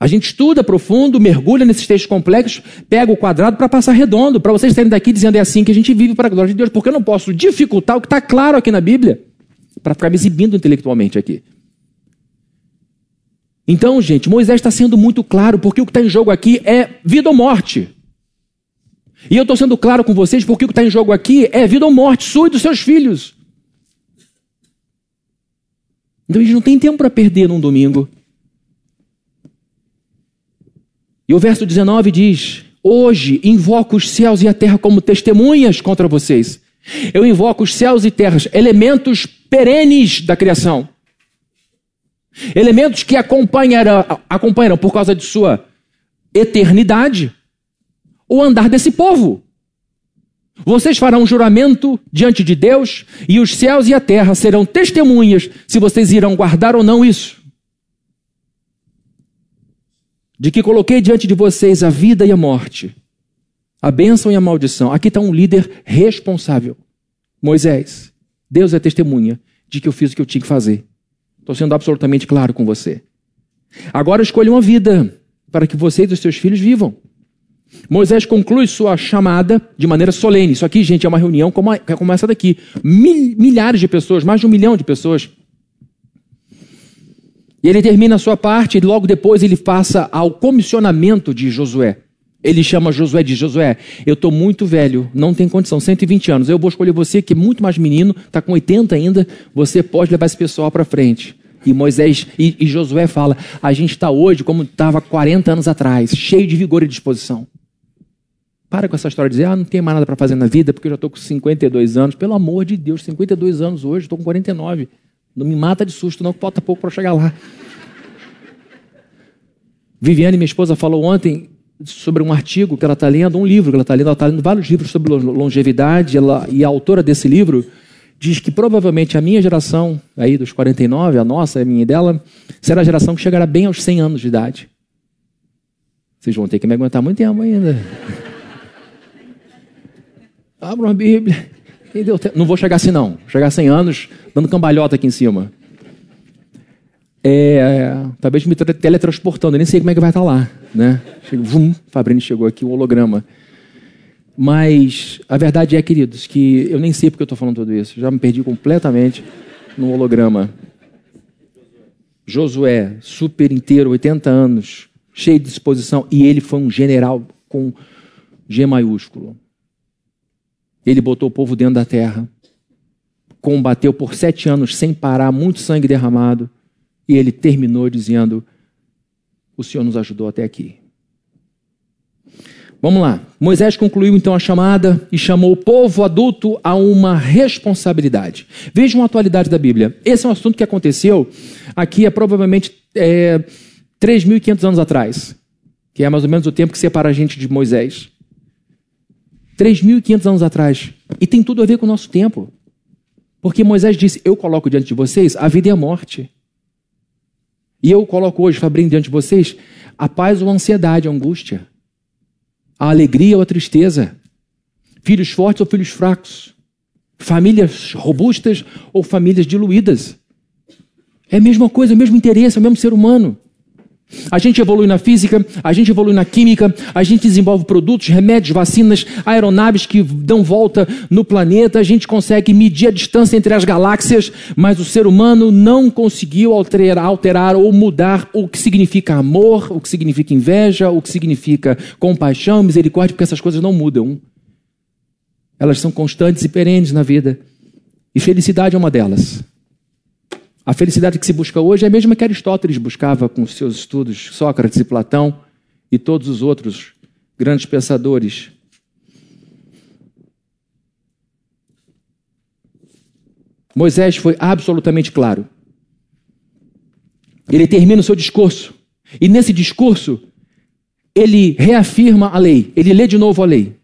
A gente estuda profundo, mergulha nesses textos complexos, pega o quadrado para passar redondo, para vocês saírem daqui dizendo é assim que a gente vive para a glória de Deus, porque eu não posso dificultar o que está claro aqui na Bíblia, para ficar me exibindo intelectualmente aqui. Então, gente, Moisés está sendo muito claro, porque o que está em jogo aqui é vida ou morte. E eu estou sendo claro com vocês, porque o que está em jogo aqui é vida ou morte, sua e dos seus filhos. Então a gente não tem tempo para perder num domingo. E o verso 19 diz: Hoje invoco os céus e a terra como testemunhas contra vocês. Eu invoco os céus e terras, elementos perenes da criação. Elementos que acompanharão, acompanharão por causa de sua eternidade o andar desse povo. Vocês farão um juramento diante de Deus, e os céus e a terra serão testemunhas se vocês irão guardar ou não isso de que coloquei diante de vocês a vida e a morte, a bênção e a maldição. Aqui está um líder responsável. Moisés, Deus é testemunha de que eu fiz o que eu tinha que fazer. Estou sendo absolutamente claro com você. Agora escolha uma vida para que você e os seus filhos vivam. Moisés conclui sua chamada de maneira solene. Isso aqui, gente, é uma reunião como, a, como essa daqui. Mil, milhares de pessoas, mais de um milhão de pessoas e ele termina a sua parte e logo depois ele passa ao comissionamento de Josué. Ele chama Josué de Josué, eu estou muito velho, não tem condição, 120 anos. Eu vou escolher você, que é muito mais menino, está com 80 ainda, você pode levar esse pessoal para frente. E Moisés e, e Josué fala: a gente está hoje como estava 40 anos atrás, cheio de vigor e disposição. Para com essa história de dizer, ah, não tem mais nada para fazer na vida porque eu já estou com 52 anos. Pelo amor de Deus, 52 anos hoje, estou com 49. Não me mata de susto, não, que falta pouco para chegar lá. Viviane, minha esposa, falou ontem sobre um artigo que ela está lendo, um livro que ela está lendo, ela está lendo vários livros sobre longevidade, ela, e a autora desse livro diz que provavelmente a minha geração, aí dos 49, a nossa, a minha e dela, será a geração que chegará bem aos 100 anos de idade. Vocês vão ter que me aguentar muito tempo ainda. [LAUGHS] Abra uma Bíblia. Não vou chegar assim, não. Vou chegar a 100 anos dando cambalhota aqui em cima. É, talvez me teletransportando, eu nem sei como é que vai estar lá. Né? Chego, vum, Fabrini chegou aqui, o holograma. Mas a verdade é, queridos, que eu nem sei porque eu estou falando tudo isso. Já me perdi completamente no holograma. Josué, super inteiro, 80 anos, cheio de disposição, e ele foi um general com G maiúsculo. Ele botou o povo dentro da terra, combateu por sete anos sem parar, muito sangue derramado, e ele terminou dizendo: O Senhor nos ajudou até aqui. Vamos lá. Moisés concluiu então a chamada e chamou o povo adulto a uma responsabilidade. Vejam a atualidade da Bíblia. Esse é um assunto que aconteceu aqui há provavelmente é, 3.500 anos atrás, que é mais ou menos o tempo que separa a gente de Moisés. 3.500 anos atrás. E tem tudo a ver com o nosso tempo. Porque Moisés disse: Eu coloco diante de vocês a vida e a morte. E eu coloco hoje, Fabrinho, diante de vocês a paz ou a ansiedade, a angústia a alegria ou a tristeza, filhos fortes ou filhos fracos, famílias robustas ou famílias diluídas. É a mesma coisa, o mesmo interesse, é o mesmo ser humano. A gente evolui na física, a gente evolui na química, a gente desenvolve produtos, remédios, vacinas, aeronaves que dão volta no planeta, a gente consegue medir a distância entre as galáxias, mas o ser humano não conseguiu alterar, alterar ou mudar o que significa amor, o que significa inveja, o que significa compaixão, misericórdia, porque essas coisas não mudam. Elas são constantes e perenes na vida. E felicidade é uma delas. A felicidade que se busca hoje é a mesma que Aristóteles buscava com seus estudos, Sócrates e Platão e todos os outros grandes pensadores. Moisés foi absolutamente claro. Ele termina o seu discurso, e nesse discurso, ele reafirma a lei, ele lê de novo a lei.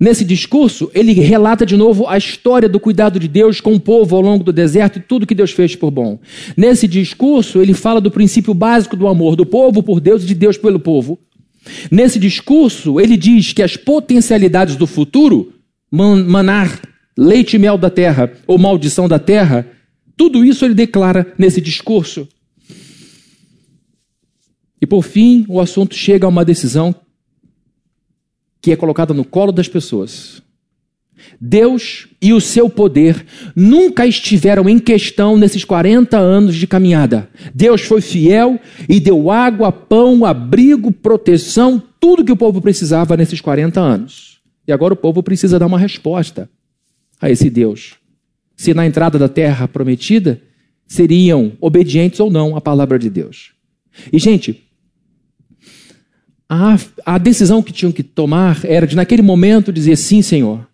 Nesse discurso, ele relata de novo a história do cuidado de Deus com o povo ao longo do deserto e tudo que Deus fez por bom. Nesse discurso, ele fala do princípio básico do amor do povo por Deus e de Deus pelo povo. Nesse discurso, ele diz que as potencialidades do futuro, manar leite e mel da terra ou maldição da terra, tudo isso ele declara nesse discurso. E por fim, o assunto chega a uma decisão que é colocada no colo das pessoas. Deus e o seu poder nunca estiveram em questão nesses 40 anos de caminhada. Deus foi fiel e deu água, pão, abrigo, proteção, tudo que o povo precisava nesses 40 anos. E agora o povo precisa dar uma resposta a esse Deus. Se na entrada da terra prometida seriam obedientes ou não à palavra de Deus. E, gente, a, a decisão que tinham que tomar era de, naquele momento, dizer: sim, Senhor,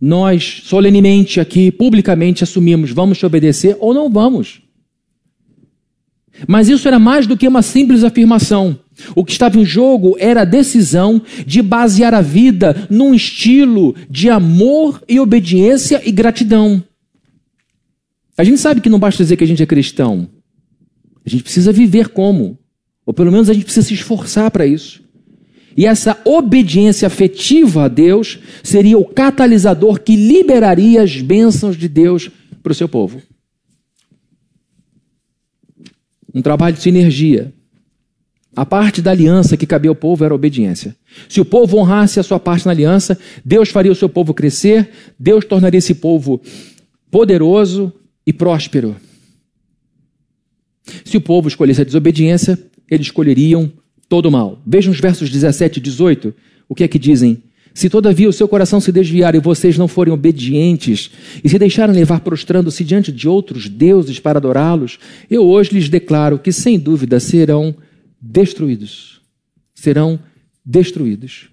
nós solenemente aqui, publicamente, assumimos, vamos te obedecer ou não vamos. Mas isso era mais do que uma simples afirmação. O que estava em jogo era a decisão de basear a vida num estilo de amor e obediência e gratidão. A gente sabe que não basta dizer que a gente é cristão. A gente precisa viver como. Ou pelo menos a gente precisa se esforçar para isso. E essa obediência afetiva a Deus seria o catalisador que liberaria as bênçãos de Deus para o seu povo. Um trabalho de sinergia. A parte da aliança que cabia ao povo era a obediência. Se o povo honrasse a sua parte na aliança, Deus faria o seu povo crescer, Deus tornaria esse povo poderoso e próspero. Se o povo escolhesse a desobediência, eles escolheriam todo o mal. Vejam os versos 17 e 18. O que é que dizem? Se todavia o seu coração se desviar e vocês não forem obedientes e se deixarem levar prostrando-se diante de outros deuses para adorá-los, eu hoje lhes declaro que sem dúvida serão destruídos. Serão destruídos.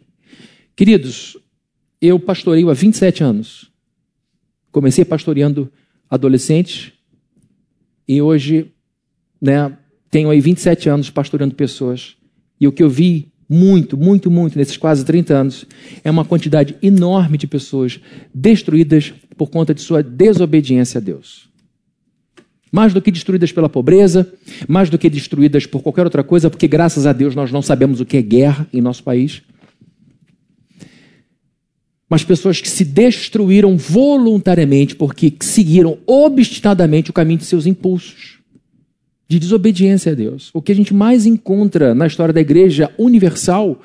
Queridos, eu pastoreio há 27 anos. Comecei pastoreando adolescentes e hoje, né, tenho aí 27 anos pastoreando pessoas. E o que eu vi muito, muito, muito nesses quase 30 anos é uma quantidade enorme de pessoas destruídas por conta de sua desobediência a Deus. Mais do que destruídas pela pobreza, mais do que destruídas por qualquer outra coisa, porque graças a Deus nós não sabemos o que é guerra em nosso país. Mas pessoas que se destruíram voluntariamente porque seguiram obstinadamente o caminho de seus impulsos de desobediência a Deus. O que a gente mais encontra na história da igreja universal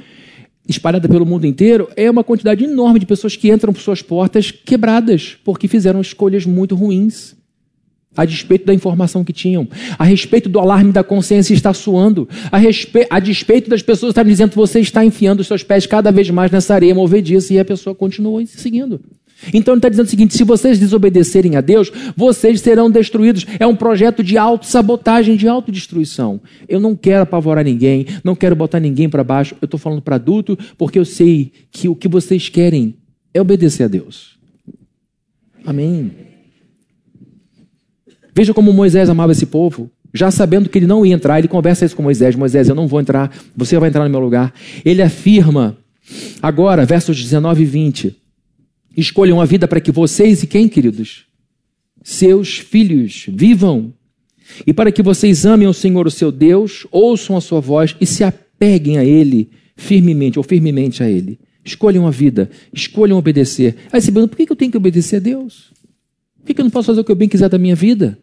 espalhada pelo mundo inteiro, é uma quantidade enorme de pessoas que entram por suas portas quebradas, porque fizeram escolhas muito ruins. A despeito da informação que tinham, a respeito do alarme da consciência está suando, a, respe... a despeito das pessoas estarem dizendo que você está enfiando os seus pés cada vez mais nessa areia movediça e a pessoa continua seguindo. Então ele está dizendo o seguinte: se vocês desobedecerem a Deus, vocês serão destruídos. É um projeto de autossabotagem, de autodestruição. Eu não quero apavorar ninguém, não quero botar ninguém para baixo. Eu estou falando para adulto porque eu sei que o que vocês querem é obedecer a Deus. Amém. Veja como Moisés amava esse povo. Já sabendo que ele não ia entrar, ele conversa isso com Moisés: Moisés, eu não vou entrar, você vai entrar no meu lugar. Ele afirma, agora, versos 19 e 20 escolham a vida para que vocês e quem, queridos? Seus filhos vivam. E para que vocês amem o Senhor, o seu Deus, ouçam a sua voz e se apeguem a Ele firmemente ou firmemente a Ele. Escolham a vida, escolham obedecer. Aí você pergunta, por que eu tenho que obedecer a Deus? Por que eu não posso fazer o que eu bem quiser da minha vida?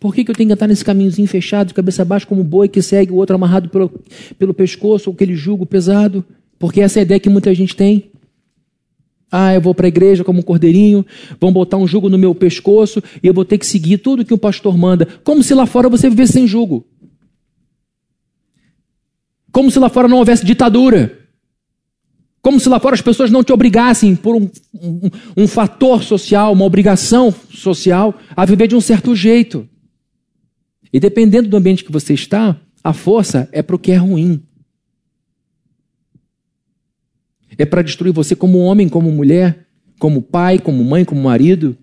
Por que eu tenho que estar nesse caminhozinho fechado, de cabeça baixa, como um boi que segue o outro amarrado pelo, pelo pescoço, ou aquele jugo pesado? Porque essa é a ideia que muita gente tem. Ah, eu vou para a igreja como um cordeirinho, vão botar um jugo no meu pescoço e eu vou ter que seguir tudo que o pastor manda. Como se lá fora você vivesse sem jugo. Como se lá fora não houvesse ditadura. Como se lá fora as pessoas não te obrigassem por um, um, um fator social, uma obrigação social, a viver de um certo jeito. E dependendo do ambiente que você está, a força é para o que é ruim. É para destruir você como homem, como mulher, como pai, como mãe, como marido.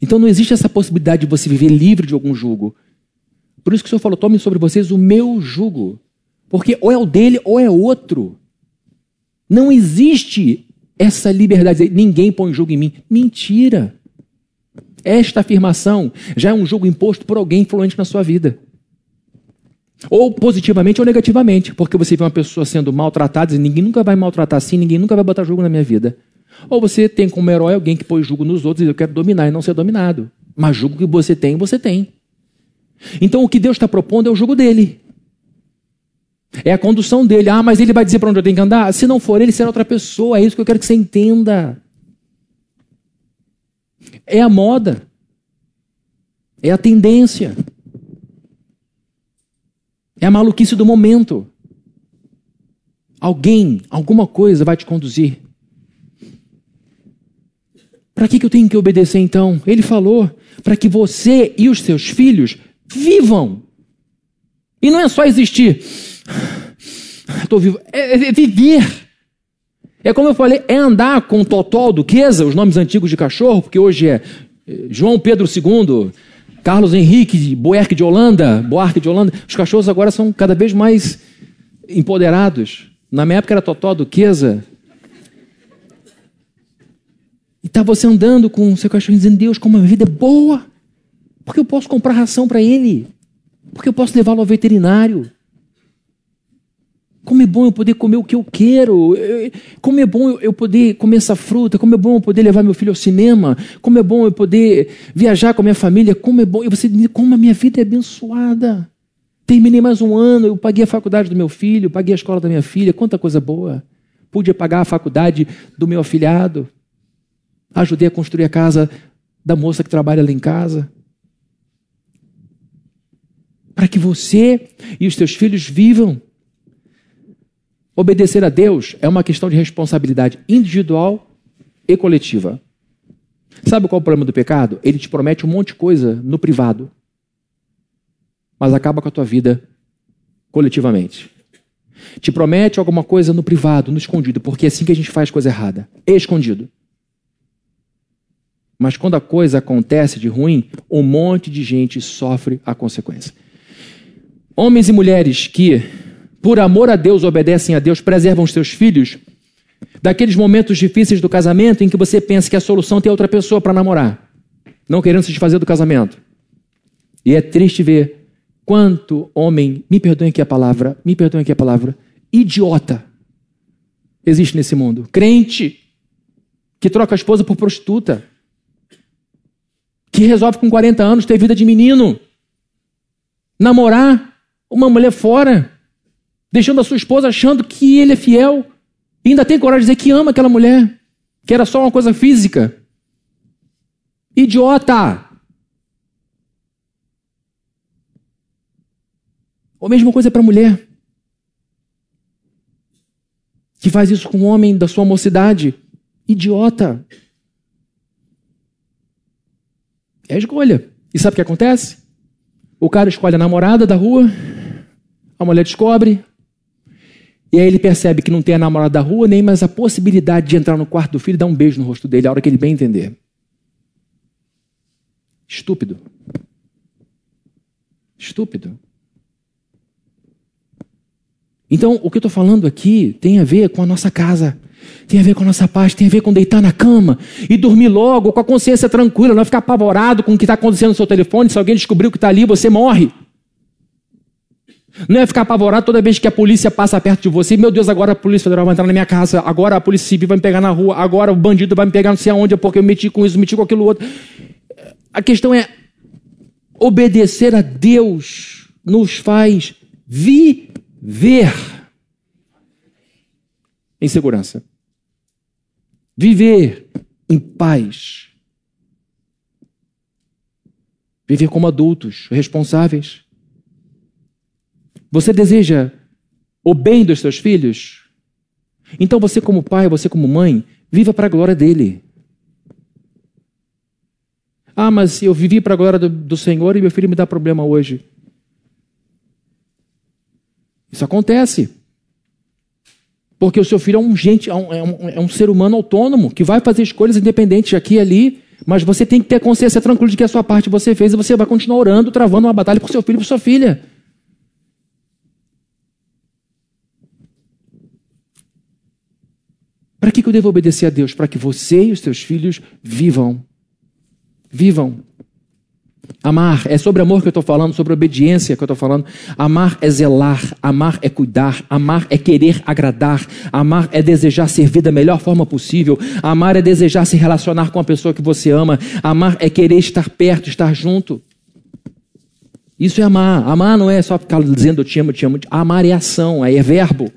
Então não existe essa possibilidade de você viver livre de algum jugo. Por isso que o Senhor falou: tome sobre vocês o meu jugo. Porque ou é o dele ou é outro. Não existe essa liberdade. Ninguém põe jugo em mim. Mentira. Esta afirmação já é um jugo imposto por alguém influente na sua vida. Ou positivamente ou negativamente, porque você vê uma pessoa sendo maltratada e ninguém nunca vai maltratar assim, ninguém nunca vai botar jogo na minha vida. Ou você tem como herói alguém que põe jogo nos outros e eu quero dominar e não ser dominado. Mas jogo que você tem, você tem. Então o que Deus está propondo é o jogo dele. É a condução dele. Ah, mas ele vai dizer para onde eu tenho que andar? Se não for ele, será outra pessoa. É isso que eu quero que você entenda. É a moda. É a tendência. É a maluquice do momento. Alguém, alguma coisa vai te conduzir. Para que, que eu tenho que obedecer então? Ele falou para que você e os seus filhos vivam. E não é só existir. Estou vivo. É, é, é, viver. É como eu falei, é andar com Totó, Duquesa, os nomes antigos de cachorro, porque hoje é João Pedro II, Carlos Henrique, Boerque de Holanda, Boarque de Holanda. Os cachorros agora são cada vez mais empoderados. Na minha época era Totó, Duquesa. E está você andando com o seu cachorro dizendo, Deus, como a vida é boa. Porque eu posso comprar ração para ele. Porque eu posso levá-lo ao veterinário. Como é bom eu poder comer o que eu quero. Como é bom eu poder comer essa fruta. Como é bom eu poder levar meu filho ao cinema. Como é bom eu poder viajar com a minha família. Como é bom. E você como a minha vida é abençoada. Terminei mais um ano, eu paguei a faculdade do meu filho, paguei a escola da minha filha. Quanta coisa boa. Pude pagar a faculdade do meu afilhado. Ajudei a construir a casa da moça que trabalha lá em casa. Para que você e os seus filhos vivam Obedecer a Deus é uma questão de responsabilidade individual e coletiva. Sabe qual é o problema do pecado? Ele te promete um monte de coisa no privado, mas acaba com a tua vida coletivamente. Te promete alguma coisa no privado, no escondido, porque é assim que a gente faz coisa errada, escondido. Mas quando a coisa acontece de ruim, um monte de gente sofre a consequência. Homens e mulheres que por amor a Deus, obedecem a Deus, preservam os seus filhos, daqueles momentos difíceis do casamento em que você pensa que a solução tem outra pessoa para namorar, não querendo se desfazer do casamento. E é triste ver quanto homem, me perdoem aqui a palavra, me perdoem aqui a palavra, idiota existe nesse mundo. Crente que troca a esposa por prostituta, que resolve com 40 anos ter vida de menino, namorar uma mulher fora deixando a sua esposa achando que ele é fiel, e ainda tem coragem de dizer que ama aquela mulher, que era só uma coisa física. Idiota! Ou a mesma coisa para a mulher que faz isso com um homem da sua mocidade. Idiota. É escolha. E sabe o que acontece? O cara escolhe a namorada da rua, a mulher descobre, e aí ele percebe que não tem a namorada da rua, nem mais a possibilidade de entrar no quarto do filho e dar um beijo no rosto dele, a hora que ele bem entender. Estúpido. Estúpido. Então, o que eu estou falando aqui tem a ver com a nossa casa, tem a ver com a nossa paz, tem a ver com deitar na cama e dormir logo, com a consciência tranquila, não ficar apavorado com o que está acontecendo no seu telefone. Se alguém descobrir o que está ali, você morre. Não é ficar apavorado toda vez que a polícia passa perto de você. Meu Deus, agora a Polícia Federal vai entrar na minha casa. Agora a Polícia Civil vai me pegar na rua. Agora o bandido vai me pegar não sei aonde, porque eu meti com isso, meti com aquilo outro. A questão é: obedecer a Deus nos faz viver em segurança. Viver em paz. Viver como adultos responsáveis. Você deseja o bem dos seus filhos? Então você, como pai, você, como mãe, viva para a glória dele. Ah, mas eu vivi para a glória do, do Senhor e meu filho me dá problema hoje. Isso acontece. Porque o seu filho é um, gente, é um, é um, é um ser humano autônomo que vai fazer escolhas independentes aqui e ali. Mas você tem que ter consciência tranquila de que a sua parte você fez e você vai continuar orando, travando uma batalha por seu filho e por sua filha. Para que eu devo obedecer a Deus? Para que você e os seus filhos vivam. Vivam. Amar, é sobre amor que eu estou falando, sobre obediência que eu estou falando. Amar é zelar, amar é cuidar, amar é querer agradar, amar é desejar servir da melhor forma possível, amar é desejar se relacionar com a pessoa que você ama, amar é querer estar perto, estar junto. Isso é amar. Amar não é só ficar dizendo eu te amo, eu te amo. Amar é ação, é verbo.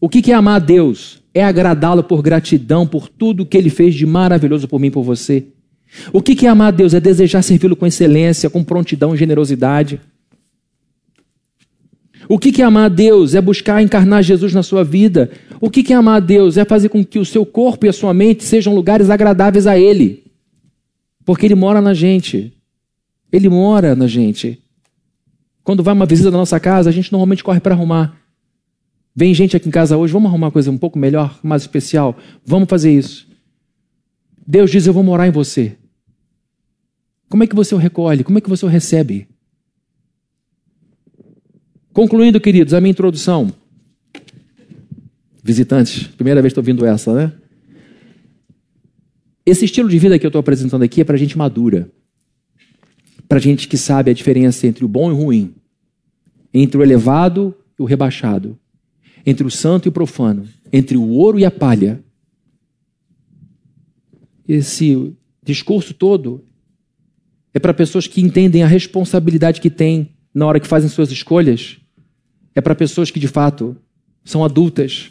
O que é amar a Deus? É agradá-lo por gratidão por tudo que ele fez de maravilhoso por mim e por você. O que é amar a Deus? É desejar servi-lo com excelência, com prontidão e generosidade. O que é amar a Deus? É buscar encarnar Jesus na sua vida. O que é amar a Deus? É fazer com que o seu corpo e a sua mente sejam lugares agradáveis a Ele. Porque Ele mora na gente. Ele mora na gente. Quando vai uma visita na nossa casa, a gente normalmente corre para arrumar. Vem gente aqui em casa hoje, vamos arrumar uma coisa um pouco melhor, mais especial. Vamos fazer isso. Deus diz: Eu vou morar em você. Como é que você o recolhe? Como é que você o recebe? Concluindo, queridos, a minha introdução. Visitantes, primeira vez que estou ouvindo essa, né? Esse estilo de vida que eu estou apresentando aqui é para gente madura. Para gente que sabe a diferença entre o bom e o ruim. Entre o elevado e o rebaixado entre o santo e o profano, entre o ouro e a palha. Esse discurso todo é para pessoas que entendem a responsabilidade que têm na hora que fazem suas escolhas. É para pessoas que de fato são adultas.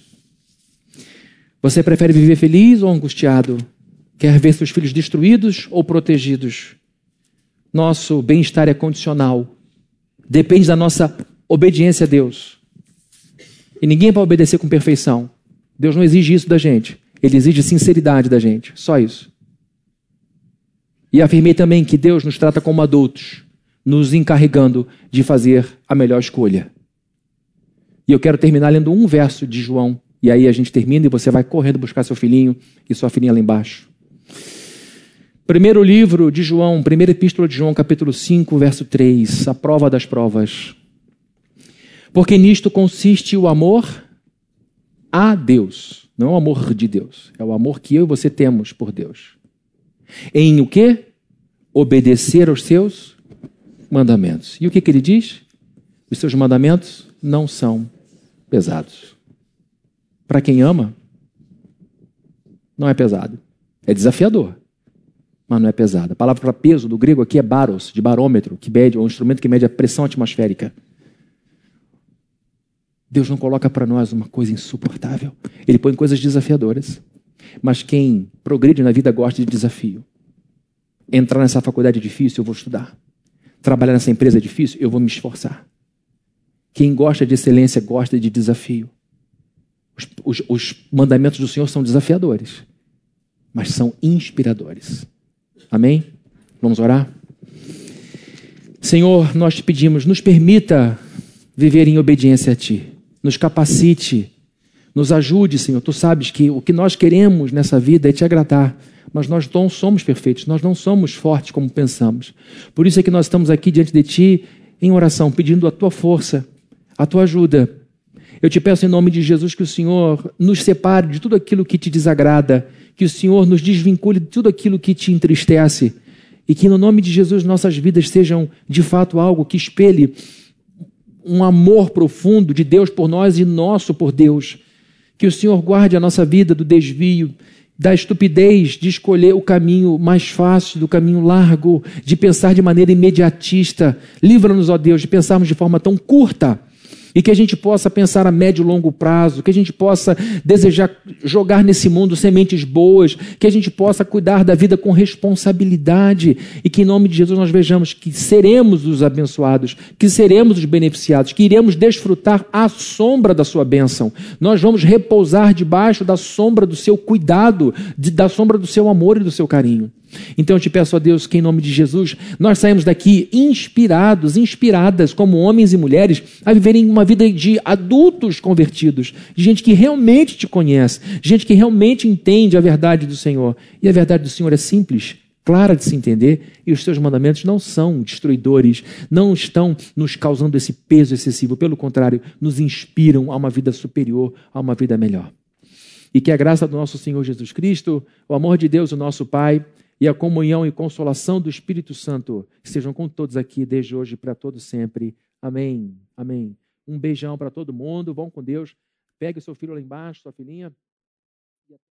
Você prefere viver feliz ou angustiado? Quer ver seus filhos destruídos ou protegidos? Nosso bem-estar é condicional. Depende da nossa obediência a Deus. E ninguém vai obedecer com perfeição. Deus não exige isso da gente. Ele exige sinceridade da gente. Só isso. E afirmei também que Deus nos trata como adultos, nos encarregando de fazer a melhor escolha. E eu quero terminar lendo um verso de João. E aí a gente termina e você vai correndo buscar seu filhinho e sua filhinha lá embaixo. Primeiro livro de João, primeira epístola de João, capítulo 5, verso 3, a prova das provas. Porque nisto consiste o amor a Deus. Não o amor de Deus, é o amor que eu e você temos por Deus. Em o que? Obedecer aos seus mandamentos. E o que, que ele diz? Os seus mandamentos não são pesados. Para quem ama, não é pesado. É desafiador, mas não é pesado. A palavra para peso do grego aqui é baros, de barômetro, que mede, é um instrumento que mede a pressão atmosférica. Deus não coloca para nós uma coisa insuportável. Ele põe coisas desafiadoras. Mas quem progride na vida gosta de desafio. Entrar nessa faculdade é difícil, eu vou estudar. Trabalhar nessa empresa é difícil, eu vou me esforçar. Quem gosta de excelência gosta de desafio. Os, os, os mandamentos do Senhor são desafiadores, mas são inspiradores. Amém? Vamos orar? Senhor, nós te pedimos, nos permita viver em obediência a Ti nos capacite, nos ajude, Senhor. Tu sabes que o que nós queremos nessa vida é te agradar, mas nós não somos perfeitos, nós não somos fortes como pensamos. Por isso é que nós estamos aqui diante de Ti em oração, pedindo a Tua força, a Tua ajuda. Eu te peço em nome de Jesus que o Senhor nos separe de tudo aquilo que te desagrada, que o Senhor nos desvincule de tudo aquilo que te entristece e que no nome de Jesus nossas vidas sejam de fato algo que espelhe um amor profundo de Deus por nós e nosso por Deus. Que o Senhor guarde a nossa vida do desvio, da estupidez de escolher o caminho mais fácil, do caminho largo, de pensar de maneira imediatista. Livra-nos, ó Deus, de pensarmos de forma tão curta e que a gente possa pensar a médio e longo prazo, que a gente possa desejar jogar nesse mundo sementes boas, que a gente possa cuidar da vida com responsabilidade e que em nome de Jesus nós vejamos que seremos os abençoados, que seremos os beneficiados, que iremos desfrutar a sombra da sua bênção. Nós vamos repousar debaixo da sombra do seu cuidado, de, da sombra do seu amor e do seu carinho. Então eu te peço a Deus que, em nome de Jesus, nós saímos daqui inspirados, inspiradas, como homens e mulheres, a viverem uma vida de adultos convertidos, de gente que realmente te conhece, gente que realmente entende a verdade do Senhor. E a verdade do Senhor é simples, clara de se entender, e os seus mandamentos não são destruidores, não estão nos causando esse peso excessivo, pelo contrário, nos inspiram a uma vida superior, a uma vida melhor. E que a graça do nosso Senhor Jesus Cristo, o amor de Deus, o nosso Pai, e a comunhão e consolação do Espírito Santo sejam com todos aqui desde hoje para todos sempre. Amém. Amém. Um beijão para todo mundo. Vão com Deus. Pegue o seu filho lá embaixo, sua filhinha.